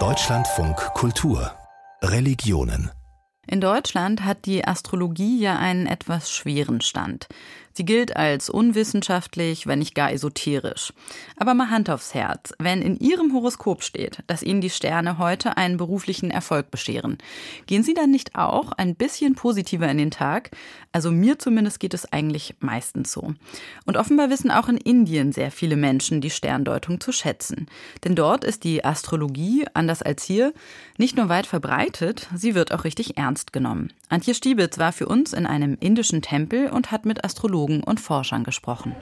Deutschlandfunk Kultur Religionen in Deutschland hat die Astrologie ja einen etwas schweren Stand. Sie gilt als unwissenschaftlich, wenn nicht gar esoterisch. Aber mal Hand aufs Herz, wenn in Ihrem Horoskop steht, dass Ihnen die Sterne heute einen beruflichen Erfolg bescheren, gehen Sie dann nicht auch ein bisschen positiver in den Tag? Also mir zumindest geht es eigentlich meistens so. Und offenbar wissen auch in Indien sehr viele Menschen die Sterndeutung zu schätzen. Denn dort ist die Astrologie, anders als hier, nicht nur weit verbreitet, sie wird auch richtig ernst genommen. Antje Stiebitz war für uns in einem indischen Tempel und hat mit Astrologen Psychologen und Forschern gesprochen.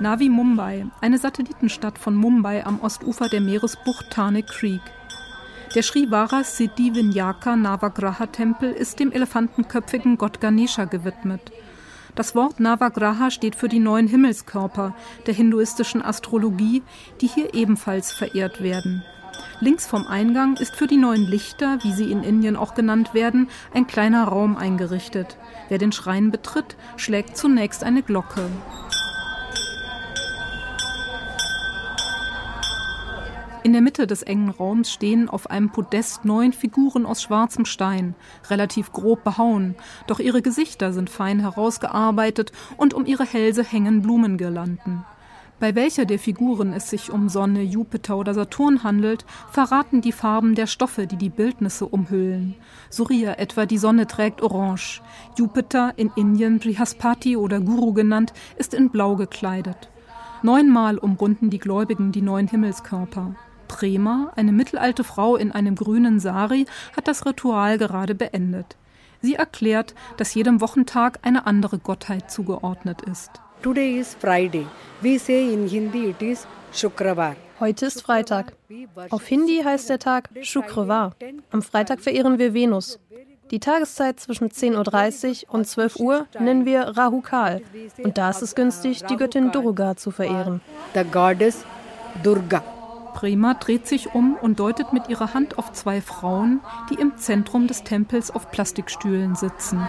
Navi Mumbai, eine Satellitenstadt von Mumbai am Ostufer der Meeresbucht Thane Creek. Der Srivara Siddhi Vinyaka Navagraha Tempel ist dem elefantenköpfigen Gott Ganesha gewidmet. Das Wort Navagraha steht für die neuen Himmelskörper der hinduistischen Astrologie, die hier ebenfalls verehrt werden. Links vom Eingang ist für die neuen Lichter, wie sie in Indien auch genannt werden, ein kleiner Raum eingerichtet. Wer den Schrein betritt, schlägt zunächst eine Glocke. In der Mitte des engen Raums stehen auf einem Podest neun Figuren aus schwarzem Stein, relativ grob behauen, doch ihre Gesichter sind fein herausgearbeitet und um ihre Hälse hängen Blumengirlanden. Bei welcher der Figuren es sich um Sonne, Jupiter oder Saturn handelt, verraten die Farben der Stoffe, die die Bildnisse umhüllen. Surya etwa die Sonne trägt Orange. Jupiter, in Indien Brihaspati oder Guru genannt, ist in Blau gekleidet. Neunmal umrunden die Gläubigen die neuen Himmelskörper. Prema, eine mittelalte Frau in einem grünen Sari, hat das Ritual gerade beendet. Sie erklärt, dass jedem Wochentag eine andere Gottheit zugeordnet ist. Today is Friday. We say in Hindi it is Shukravar. Heute ist Freitag. Auf Hindi heißt der Tag Shukrevar. Am Freitag verehren wir Venus. Die Tageszeit zwischen 10.30 Uhr und 12 Uhr nennen wir Rahukal. Und da ist es günstig, die Göttin Durga zu verehren. The goddess Durga. Prema dreht sich um und deutet mit ihrer Hand auf zwei Frauen, die im Zentrum des Tempels auf Plastikstühlen sitzen.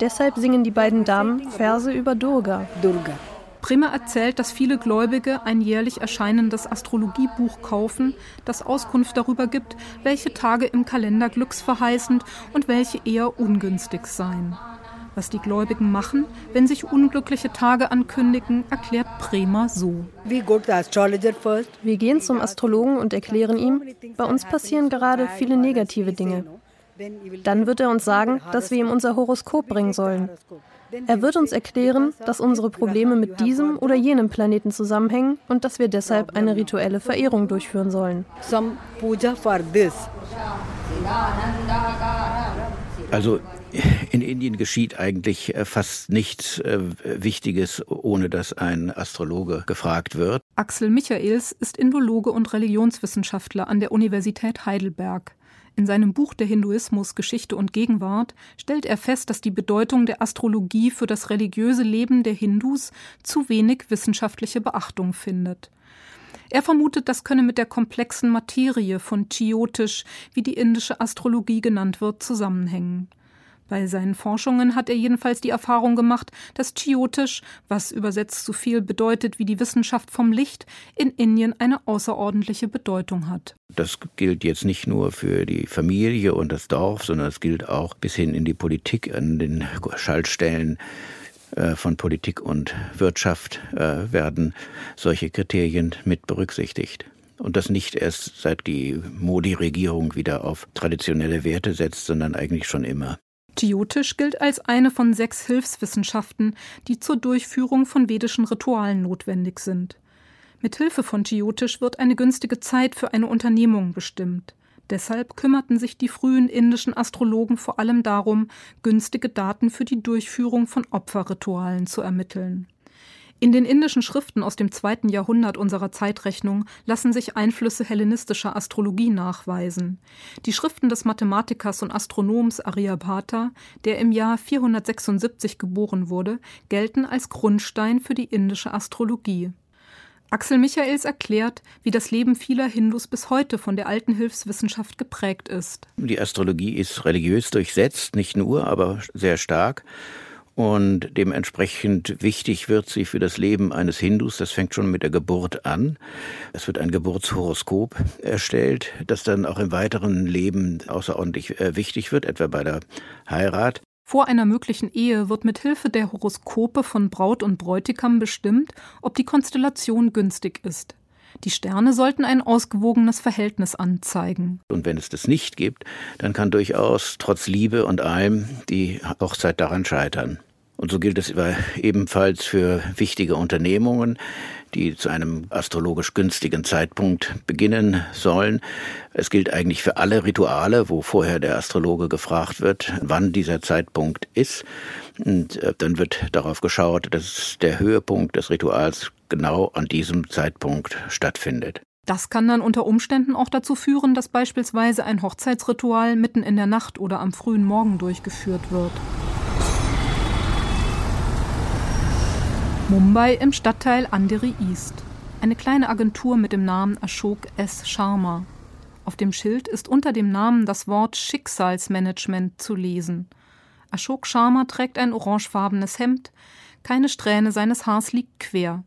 Deshalb singen die beiden Damen Verse über Durga. Durga. Prima erzählt, dass viele Gläubige ein jährlich erscheinendes Astrologiebuch kaufen, das Auskunft darüber gibt, welche Tage im Kalender glücksverheißend und welche eher ungünstig seien. Was die Gläubigen machen, wenn sich unglückliche Tage ankündigen, erklärt Prema so. Wir gehen zum Astrologen und erklären ihm, bei uns passieren gerade viele negative Dinge. Dann wird er uns sagen, dass wir ihm unser Horoskop bringen sollen. Er wird uns erklären, dass unsere Probleme mit diesem oder jenem Planeten zusammenhängen und dass wir deshalb eine rituelle Verehrung durchführen sollen. Also in Indien geschieht eigentlich äh, fast nichts äh, Wichtiges, ohne dass ein Astrologe gefragt wird. Axel Michaels ist Indologe und Religionswissenschaftler an der Universität Heidelberg. In seinem Buch Der Hinduismus Geschichte und Gegenwart stellt er fest, dass die Bedeutung der Astrologie für das religiöse Leben der Hindus zu wenig wissenschaftliche Beachtung findet. Er vermutet, das könne mit der komplexen Materie von Chiotisch, wie die indische Astrologie genannt wird, zusammenhängen. Bei seinen Forschungen hat er jedenfalls die Erfahrung gemacht, dass Chiotisch, was übersetzt so viel bedeutet wie die Wissenschaft vom Licht, in Indien eine außerordentliche Bedeutung hat. Das gilt jetzt nicht nur für die Familie und das Dorf, sondern es gilt auch bis hin in die Politik, an den Schaltstellen äh, von Politik und Wirtschaft äh, werden solche Kriterien mit berücksichtigt. Und das nicht erst seit die Modi-Regierung wieder auf traditionelle Werte setzt, sondern eigentlich schon immer. Jyotisch gilt als eine von sechs Hilfswissenschaften, die zur Durchführung von vedischen Ritualen notwendig sind. Mit Hilfe von Jyotisch wird eine günstige Zeit für eine Unternehmung bestimmt. Deshalb kümmerten sich die frühen indischen Astrologen vor allem darum, günstige Daten für die Durchführung von Opferritualen zu ermitteln. In den indischen Schriften aus dem zweiten Jahrhundert unserer Zeitrechnung lassen sich Einflüsse hellenistischer Astrologie nachweisen. Die Schriften des Mathematikers und Astronoms Aryabhata, der im Jahr 476 geboren wurde, gelten als Grundstein für die indische Astrologie. Axel Michaels erklärt, wie das Leben vieler Hindus bis heute von der alten Hilfswissenschaft geprägt ist. Die Astrologie ist religiös durchsetzt, nicht nur, aber sehr stark. Und dementsprechend wichtig wird sie für das Leben eines Hindus. Das fängt schon mit der Geburt an. Es wird ein Geburtshoroskop erstellt, das dann auch im weiteren Leben außerordentlich äh, wichtig wird, etwa bei der Heirat. Vor einer möglichen Ehe wird mit Hilfe der Horoskope von Braut und Bräutigam bestimmt, ob die Konstellation günstig ist. Die Sterne sollten ein ausgewogenes Verhältnis anzeigen. Und wenn es das nicht gibt, dann kann durchaus trotz Liebe und allem die Hochzeit daran scheitern. Und so gilt es ebenfalls für wichtige Unternehmungen, die zu einem astrologisch günstigen Zeitpunkt beginnen sollen. Es gilt eigentlich für alle Rituale, wo vorher der Astrologe gefragt wird, wann dieser Zeitpunkt ist. Und äh, dann wird darauf geschaut, dass der Höhepunkt des Rituals genau an diesem Zeitpunkt stattfindet. Das kann dann unter Umständen auch dazu führen, dass beispielsweise ein Hochzeitsritual mitten in der Nacht oder am frühen Morgen durchgeführt wird. Mumbai im Stadtteil Andheri East. Eine kleine Agentur mit dem Namen Ashok S. Sharma. Auf dem Schild ist unter dem Namen das Wort Schicksalsmanagement zu lesen. Ashok Sharma trägt ein orangefarbenes Hemd, keine Strähne seines Haars liegt quer.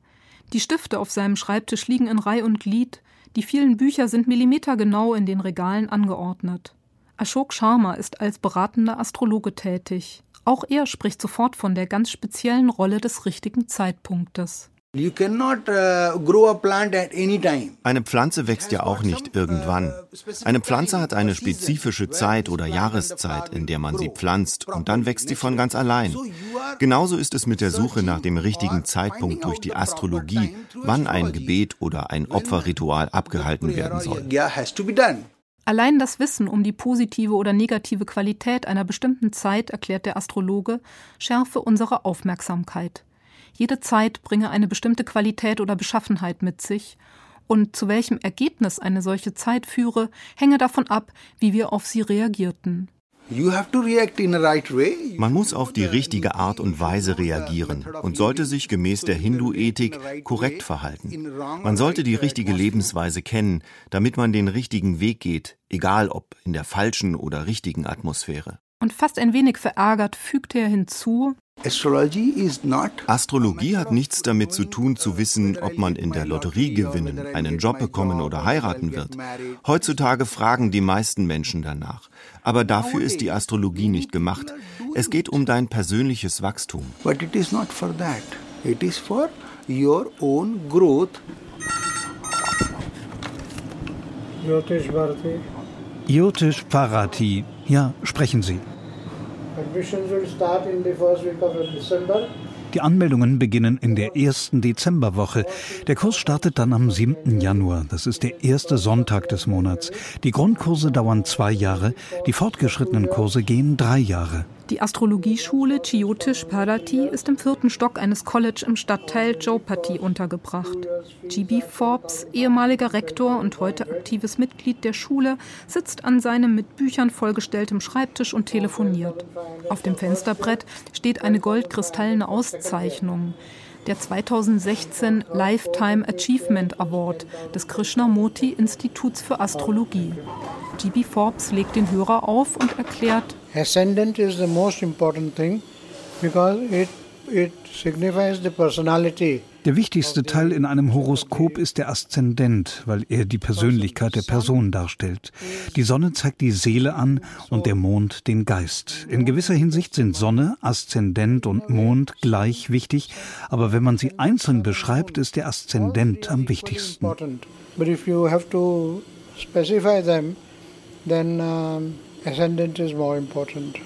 Die Stifte auf seinem Schreibtisch liegen in Reih und Glied, die vielen Bücher sind millimetergenau in den Regalen angeordnet. Ashok Sharma ist als beratender Astrologe tätig. Auch er spricht sofort von der ganz speziellen Rolle des richtigen Zeitpunktes. Uh, eine Pflanze wächst ja auch nicht irgendwann. Uh, eine Pflanze hat eine spezifische Zeit oder Jahreszeit, in der man sie pflanzt, und dann wächst sie von ganz allein. Genauso ist es mit der Suche nach dem richtigen Zeitpunkt durch die Astrologie, wann ein Gebet oder ein Opferritual abgehalten werden soll. Allein das Wissen um die positive oder negative Qualität einer bestimmten Zeit, erklärt der Astrologe, schärfe unsere Aufmerksamkeit. Jede Zeit bringe eine bestimmte Qualität oder Beschaffenheit mit sich, und zu welchem Ergebnis eine solche Zeit führe, hänge davon ab, wie wir auf sie reagierten. Man muss auf die richtige Art und Weise reagieren und sollte sich gemäß der Hindu-Ethik korrekt verhalten. Man sollte die richtige Lebensweise kennen, damit man den richtigen Weg geht, egal ob in der falschen oder richtigen Atmosphäre. Und fast ein wenig verärgert fügte er hinzu, Astrologie hat nichts damit zu tun, zu wissen, ob man in der Lotterie gewinnen, einen Job bekommen oder heiraten wird. Heutzutage fragen die meisten Menschen danach. Aber dafür ist die Astrologie nicht gemacht. Es geht um dein persönliches Wachstum. But it is not for that. It is for your own growth. Jyotish Bharati. Jyotish Bharati. Ja, sprechen Sie. Die Anmeldungen beginnen in der ersten Dezemberwoche. Der Kurs startet dann am 7. Januar. Das ist der erste Sonntag des Monats. Die Grundkurse dauern zwei Jahre, die fortgeschrittenen Kurse gehen drei Jahre. Die Astrologieschule Chiotish Parati ist im vierten Stock eines College im Stadtteil Jopati untergebracht. G.B. Forbes, ehemaliger Rektor und heute aktives Mitglied der Schule, sitzt an seinem mit Büchern vollgestelltem Schreibtisch und telefoniert. Auf dem Fensterbrett steht eine goldkristallene Auszeichnung der 2016 Lifetime Achievement Award des Krishnamurti Instituts für Astrologie. GB Forbes legt den Hörer auf und erklärt, Ascendant is the most important thing because it, it signifies the personality. Der wichtigste Teil in einem Horoskop ist der Aszendent, weil er die Persönlichkeit der Person darstellt. Die Sonne zeigt die Seele an und der Mond den Geist. In gewisser Hinsicht sind Sonne, Aszendent und Mond gleich wichtig, aber wenn man sie einzeln beschreibt, ist der Aszendent am wichtigsten. But if you have to specify them, then um, ascendant is more important.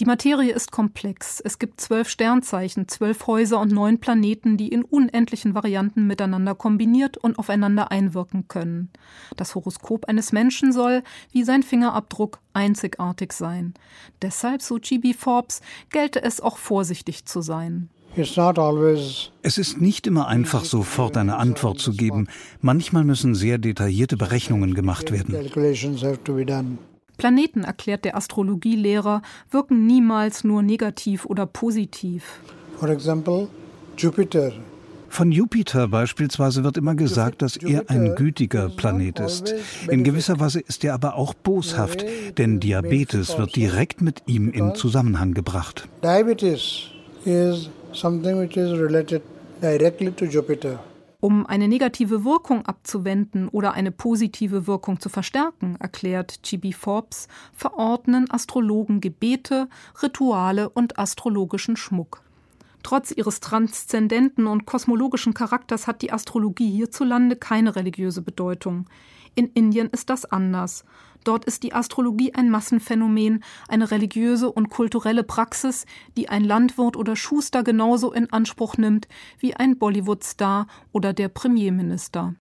Die Materie ist komplex. Es gibt zwölf Sternzeichen, zwölf Häuser und neun Planeten, die in unendlichen Varianten miteinander kombiniert und aufeinander einwirken können. Das Horoskop eines Menschen soll, wie sein Fingerabdruck, einzigartig sein. Deshalb, so G.B. Forbes, gelte es auch vorsichtig zu sein. Es ist nicht immer einfach, sofort eine Antwort zu geben. Manchmal müssen sehr detaillierte Berechnungen gemacht werden. Planeten, erklärt der Astrologielehrer, wirken niemals nur negativ oder positiv. For example, Jupiter Von Jupiter beispielsweise wird immer gesagt, dass er ein gütiger Planet ist. In gewisser Weise ist er aber auch boshaft, denn Diabetes wird direkt mit ihm in Zusammenhang gebracht. Diabetes is something which is related directly to Jupiter. Um eine negative Wirkung abzuwenden oder eine positive Wirkung zu verstärken, erklärt Chibi Forbes, verordnen Astrologen Gebete, Rituale und astrologischen Schmuck. Trotz ihres transzendenten und kosmologischen Charakters hat die Astrologie hierzulande keine religiöse Bedeutung. In Indien ist das anders. Dort ist die Astrologie ein Massenphänomen, eine religiöse und kulturelle Praxis, die ein Landwirt oder Schuster genauso in Anspruch nimmt wie ein Bollywood-Star oder der Premierminister